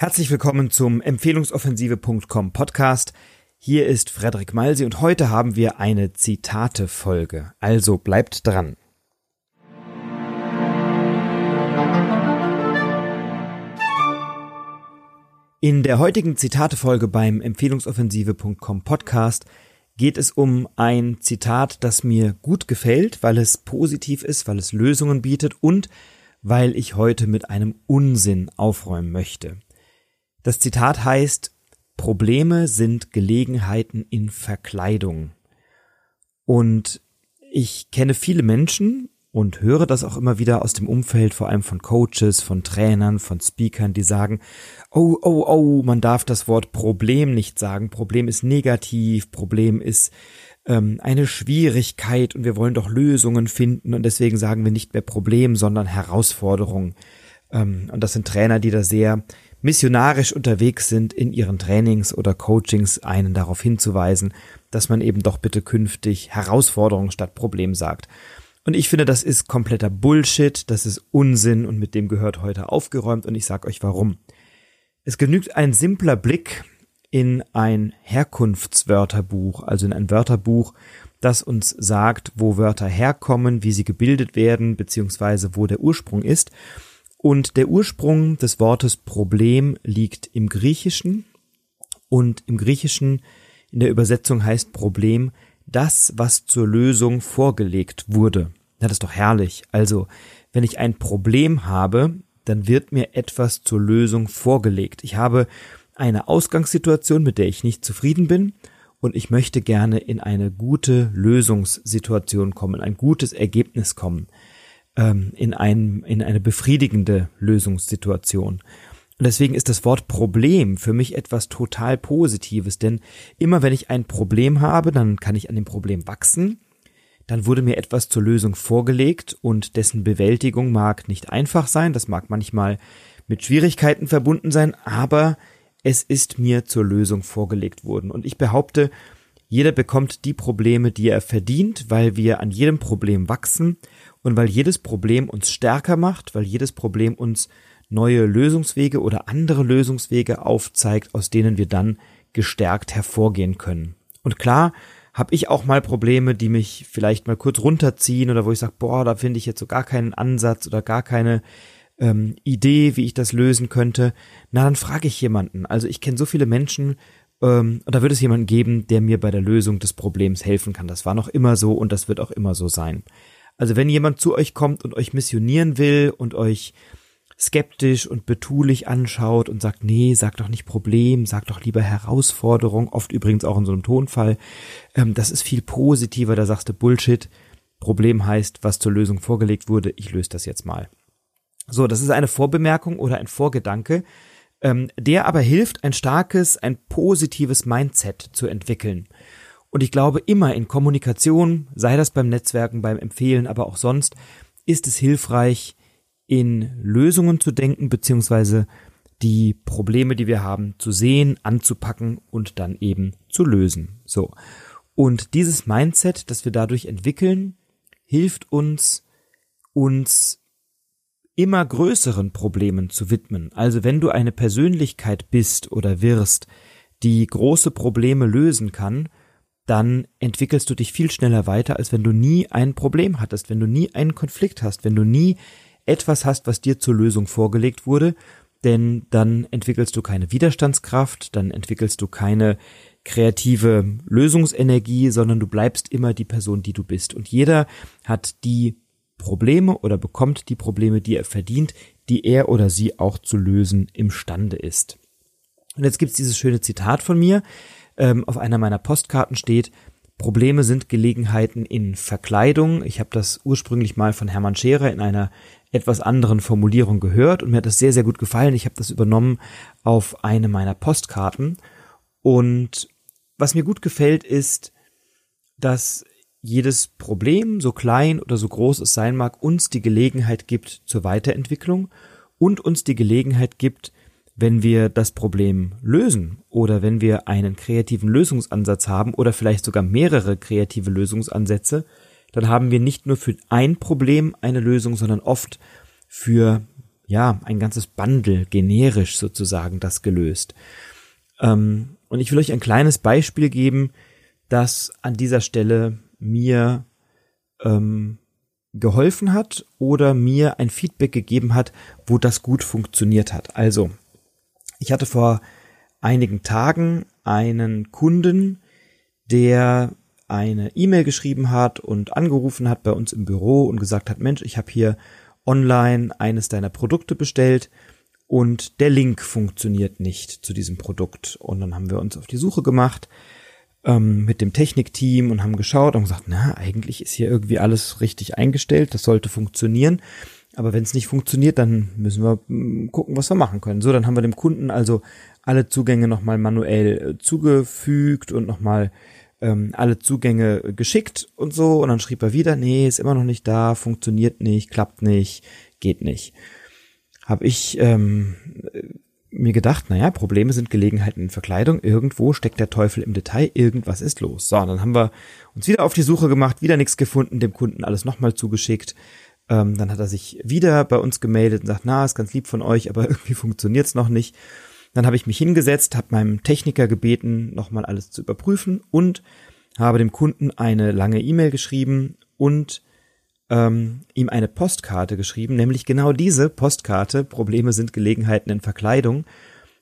Herzlich willkommen zum Empfehlungsoffensive.com Podcast. Hier ist Frederik Malsi und heute haben wir eine Zitate-Folge. Also bleibt dran. In der heutigen Zitate-Folge beim Empfehlungsoffensive.com Podcast geht es um ein Zitat, das mir gut gefällt, weil es positiv ist, weil es Lösungen bietet und weil ich heute mit einem Unsinn aufräumen möchte. Das Zitat heißt, Probleme sind Gelegenheiten in Verkleidung. Und ich kenne viele Menschen und höre das auch immer wieder aus dem Umfeld, vor allem von Coaches, von Trainern, von Speakern, die sagen, oh, oh, oh, man darf das Wort Problem nicht sagen. Problem ist negativ, Problem ist ähm, eine Schwierigkeit und wir wollen doch Lösungen finden und deswegen sagen wir nicht mehr Problem, sondern Herausforderung. Ähm, und das sind Trainer, die da sehr missionarisch unterwegs sind in ihren Trainings oder Coachings, einen darauf hinzuweisen, dass man eben doch bitte künftig Herausforderung statt Problem sagt. Und ich finde, das ist kompletter Bullshit, das ist Unsinn und mit dem gehört heute aufgeräumt und ich sage euch warum. Es genügt ein simpler Blick in ein Herkunftswörterbuch, also in ein Wörterbuch, das uns sagt, wo Wörter herkommen, wie sie gebildet werden, beziehungsweise wo der Ursprung ist. Und der Ursprung des Wortes Problem liegt im Griechischen und im Griechischen in der Übersetzung heißt Problem das, was zur Lösung vorgelegt wurde. Das ist doch herrlich. Also, wenn ich ein Problem habe, dann wird mir etwas zur Lösung vorgelegt. Ich habe eine Ausgangssituation, mit der ich nicht zufrieden bin und ich möchte gerne in eine gute Lösungssituation kommen, ein gutes Ergebnis kommen ähm, in, ein, in eine befriedigende Lösungssituation. Und deswegen ist das Wort Problem für mich etwas total Positives, denn immer wenn ich ein Problem habe, dann kann ich an dem Problem wachsen, dann wurde mir etwas zur Lösung vorgelegt und dessen Bewältigung mag nicht einfach sein, das mag manchmal mit Schwierigkeiten verbunden sein, aber es ist mir zur Lösung vorgelegt worden. Und ich behaupte, jeder bekommt die Probleme, die er verdient, weil wir an jedem Problem wachsen und weil jedes Problem uns stärker macht, weil jedes Problem uns neue Lösungswege oder andere Lösungswege aufzeigt, aus denen wir dann gestärkt hervorgehen können. Und klar, habe ich auch mal Probleme, die mich vielleicht mal kurz runterziehen oder wo ich sage, boah, da finde ich jetzt so gar keinen Ansatz oder gar keine ähm, Idee, wie ich das lösen könnte. Na, dann frage ich jemanden. Also ich kenne so viele Menschen, ähm, und da wird es jemanden geben, der mir bei der Lösung des Problems helfen kann. Das war noch immer so und das wird auch immer so sein. Also wenn jemand zu euch kommt und euch missionieren will und euch skeptisch und betulich anschaut und sagt, nee, sag doch nicht Problem, sag doch lieber Herausforderung, oft übrigens auch in so einem Tonfall, ähm, das ist viel positiver, da sagst du Bullshit. Problem heißt, was zur Lösung vorgelegt wurde, ich löse das jetzt mal. So, das ist eine Vorbemerkung oder ein Vorgedanke, ähm, der aber hilft, ein starkes, ein positives Mindset zu entwickeln. Und ich glaube, immer in Kommunikation, sei das beim Netzwerken, beim Empfehlen, aber auch sonst, ist es hilfreich, in Lösungen zu denken, beziehungsweise die Probleme, die wir haben, zu sehen, anzupacken und dann eben zu lösen. So. Und dieses Mindset, das wir dadurch entwickeln, hilft uns, uns immer größeren Problemen zu widmen. Also wenn du eine Persönlichkeit bist oder wirst, die große Probleme lösen kann, dann entwickelst du dich viel schneller weiter, als wenn du nie ein Problem hattest, wenn du nie einen Konflikt hast, wenn du nie etwas hast, was dir zur Lösung vorgelegt wurde, denn dann entwickelst du keine Widerstandskraft, dann entwickelst du keine kreative Lösungsenergie, sondern du bleibst immer die Person, die du bist. Und jeder hat die Probleme oder bekommt die Probleme, die er verdient, die er oder sie auch zu lösen imstande ist. Und jetzt gibt's dieses schöne Zitat von mir, ähm, auf einer meiner Postkarten steht, Probleme sind Gelegenheiten in Verkleidung. Ich habe das ursprünglich mal von Hermann Scherer in einer etwas anderen Formulierung gehört und mir hat das sehr, sehr gut gefallen. Ich habe das übernommen auf eine meiner Postkarten. Und was mir gut gefällt, ist, dass jedes Problem, so klein oder so groß es sein mag, uns die Gelegenheit gibt zur Weiterentwicklung und uns die Gelegenheit gibt, wenn wir das Problem lösen oder wenn wir einen kreativen Lösungsansatz haben oder vielleicht sogar mehrere kreative Lösungsansätze, dann haben wir nicht nur für ein Problem eine Lösung, sondern oft für ja, ein ganzes Bundle, generisch sozusagen, das gelöst. Ähm, und ich will euch ein kleines Beispiel geben, das an dieser Stelle mir ähm, geholfen hat oder mir ein Feedback gegeben hat, wo das gut funktioniert hat. Also, ich hatte vor einigen Tagen einen Kunden, der eine E-Mail geschrieben hat und angerufen hat bei uns im Büro und gesagt hat, Mensch, ich habe hier online eines deiner Produkte bestellt und der Link funktioniert nicht zu diesem Produkt. Und dann haben wir uns auf die Suche gemacht ähm, mit dem Technikteam und haben geschaut und gesagt, na, eigentlich ist hier irgendwie alles richtig eingestellt, das sollte funktionieren. Aber wenn es nicht funktioniert, dann müssen wir mm, gucken, was wir machen können. So, dann haben wir dem Kunden also alle Zugänge nochmal manuell äh, zugefügt und nochmal ähm, alle Zugänge geschickt und so. Und dann schrieb er wieder, nee, ist immer noch nicht da, funktioniert nicht, klappt nicht, geht nicht. Hab ich ähm, mir gedacht, naja, Probleme sind Gelegenheiten in Verkleidung, irgendwo steckt der Teufel im Detail, irgendwas ist los. So, dann haben wir uns wieder auf die Suche gemacht, wieder nichts gefunden, dem Kunden alles nochmal zugeschickt. Ähm, dann hat er sich wieder bei uns gemeldet und sagt, na, ist ganz lieb von euch, aber irgendwie funktioniert's noch nicht. Dann habe ich mich hingesetzt, habe meinem Techniker gebeten, nochmal alles zu überprüfen und habe dem Kunden eine lange E-Mail geschrieben und ähm, ihm eine Postkarte geschrieben, nämlich genau diese Postkarte, Probleme sind Gelegenheiten in Verkleidung.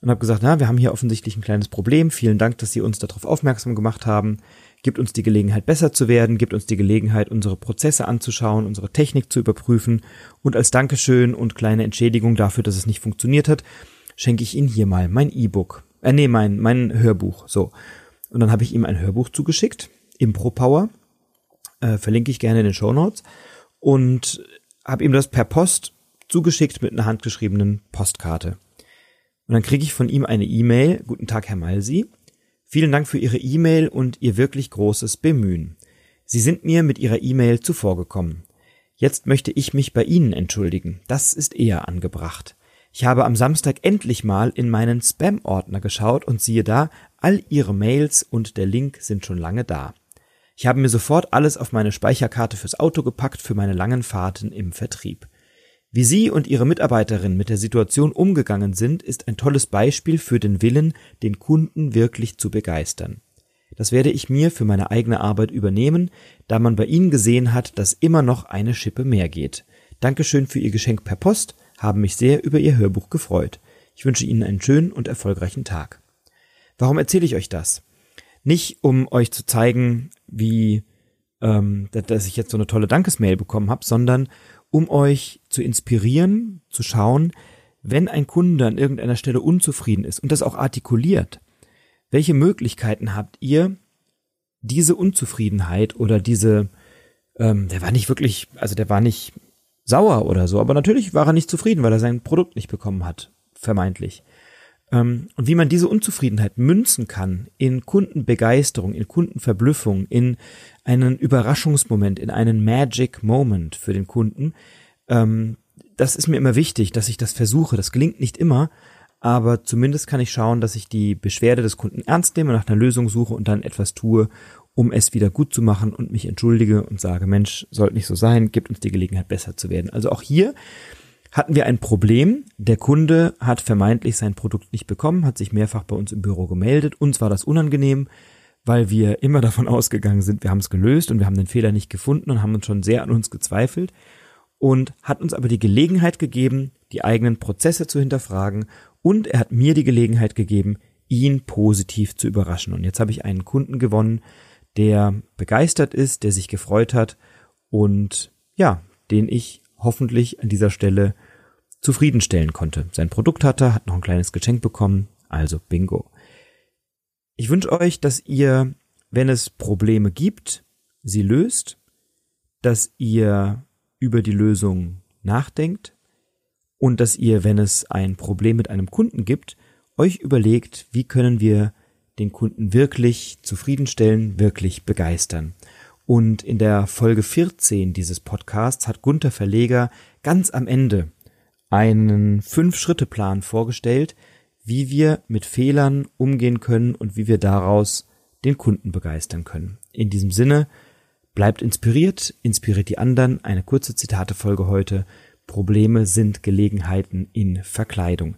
Und habe gesagt, na, wir haben hier offensichtlich ein kleines Problem. Vielen Dank, dass Sie uns darauf aufmerksam gemacht haben. Gibt uns die Gelegenheit, besser zu werden, gibt uns die Gelegenheit, unsere Prozesse anzuschauen, unsere Technik zu überprüfen. Und als Dankeschön und kleine Entschädigung dafür, dass es nicht funktioniert hat, schenke ich Ihnen hier mal mein E-Book. Äh, nee, mein, mein Hörbuch. So. Und dann habe ich ihm ein Hörbuch zugeschickt, Impro Power. Äh, verlinke ich gerne in den Show Notes und habe ihm das per Post zugeschickt mit einer handgeschriebenen Postkarte. Und dann kriege ich von ihm eine E-Mail. Guten Tag, Herr Malsi. Vielen Dank für Ihre E-Mail und Ihr wirklich großes Bemühen. Sie sind mir mit Ihrer E-Mail zuvorgekommen. Jetzt möchte ich mich bei Ihnen entschuldigen. Das ist eher angebracht. Ich habe am Samstag endlich mal in meinen Spam-Ordner geschaut und siehe da, all Ihre Mails und der Link sind schon lange da. Ich habe mir sofort alles auf meine Speicherkarte fürs Auto gepackt für meine langen Fahrten im Vertrieb. Wie Sie und Ihre Mitarbeiterin mit der Situation umgegangen sind, ist ein tolles Beispiel für den Willen, den Kunden wirklich zu begeistern. Das werde ich mir für meine eigene Arbeit übernehmen, da man bei Ihnen gesehen hat, dass immer noch eine Schippe mehr geht. Dankeschön für Ihr Geschenk per Post, haben mich sehr über Ihr Hörbuch gefreut. Ich wünsche Ihnen einen schönen und erfolgreichen Tag. Warum erzähle ich euch das? Nicht um euch zu zeigen, wie ähm, dass ich jetzt so eine tolle Dankesmail bekommen habe, sondern um euch zu inspirieren, zu schauen, wenn ein Kunde an irgendeiner Stelle unzufrieden ist und das auch artikuliert, welche Möglichkeiten habt ihr, diese Unzufriedenheit oder diese, ähm, der war nicht wirklich, also der war nicht sauer oder so, aber natürlich war er nicht zufrieden, weil er sein Produkt nicht bekommen hat, vermeintlich. Ähm, und wie man diese Unzufriedenheit münzen kann in Kundenbegeisterung, in Kundenverblüffung, in einen Überraschungsmoment, in einen Magic Moment für den Kunden, ähm, das ist mir immer wichtig, dass ich das versuche. Das gelingt nicht immer, aber zumindest kann ich schauen, dass ich die Beschwerde des Kunden ernst nehme, nach einer Lösung suche und dann etwas tue, um es wieder gut zu machen und mich entschuldige und sage, Mensch, sollte nicht so sein, gibt uns die Gelegenheit, besser zu werden. Also auch hier hatten wir ein Problem. Der Kunde hat vermeintlich sein Produkt nicht bekommen, hat sich mehrfach bei uns im Büro gemeldet. Uns war das unangenehm, weil wir immer davon ausgegangen sind, wir haben es gelöst und wir haben den Fehler nicht gefunden und haben uns schon sehr an uns gezweifelt und hat uns aber die Gelegenheit gegeben, die eigenen Prozesse zu hinterfragen und er hat mir die Gelegenheit gegeben, ihn positiv zu überraschen. Und jetzt habe ich einen Kunden gewonnen, der begeistert ist, der sich gefreut hat und ja, den ich hoffentlich an dieser Stelle zufriedenstellen konnte. Sein Produkt hatte, hat noch ein kleines Geschenk bekommen, also bingo. Ich wünsche euch, dass ihr, wenn es Probleme gibt, sie löst, dass ihr über die Lösung nachdenkt und dass ihr, wenn es ein Problem mit einem Kunden gibt, euch überlegt, wie können wir den Kunden wirklich zufriedenstellen, wirklich begeistern. Und in der Folge 14 dieses Podcasts hat Gunther Verleger ganz am Ende einen Fünf-Schritte-Plan vorgestellt, wie wir mit Fehlern umgehen können und wie wir daraus den Kunden begeistern können. In diesem Sinne, bleibt inspiriert, inspiriert die anderen. Eine kurze Zitatefolge heute. Probleme sind Gelegenheiten in Verkleidung.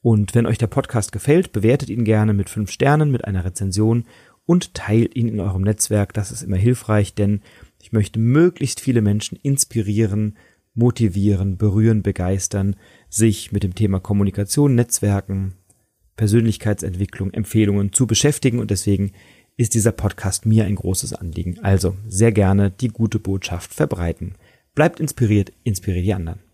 Und wenn euch der Podcast gefällt, bewertet ihn gerne mit fünf Sternen, mit einer Rezension und teilt ihn in eurem Netzwerk. Das ist immer hilfreich, denn ich möchte möglichst viele Menschen inspirieren, motivieren, berühren, begeistern, sich mit dem Thema Kommunikation, Netzwerken, Persönlichkeitsentwicklung, Empfehlungen zu beschäftigen und deswegen ist dieser Podcast mir ein großes Anliegen. Also sehr gerne die gute Botschaft verbreiten. Bleibt inspiriert, inspiriert die anderen.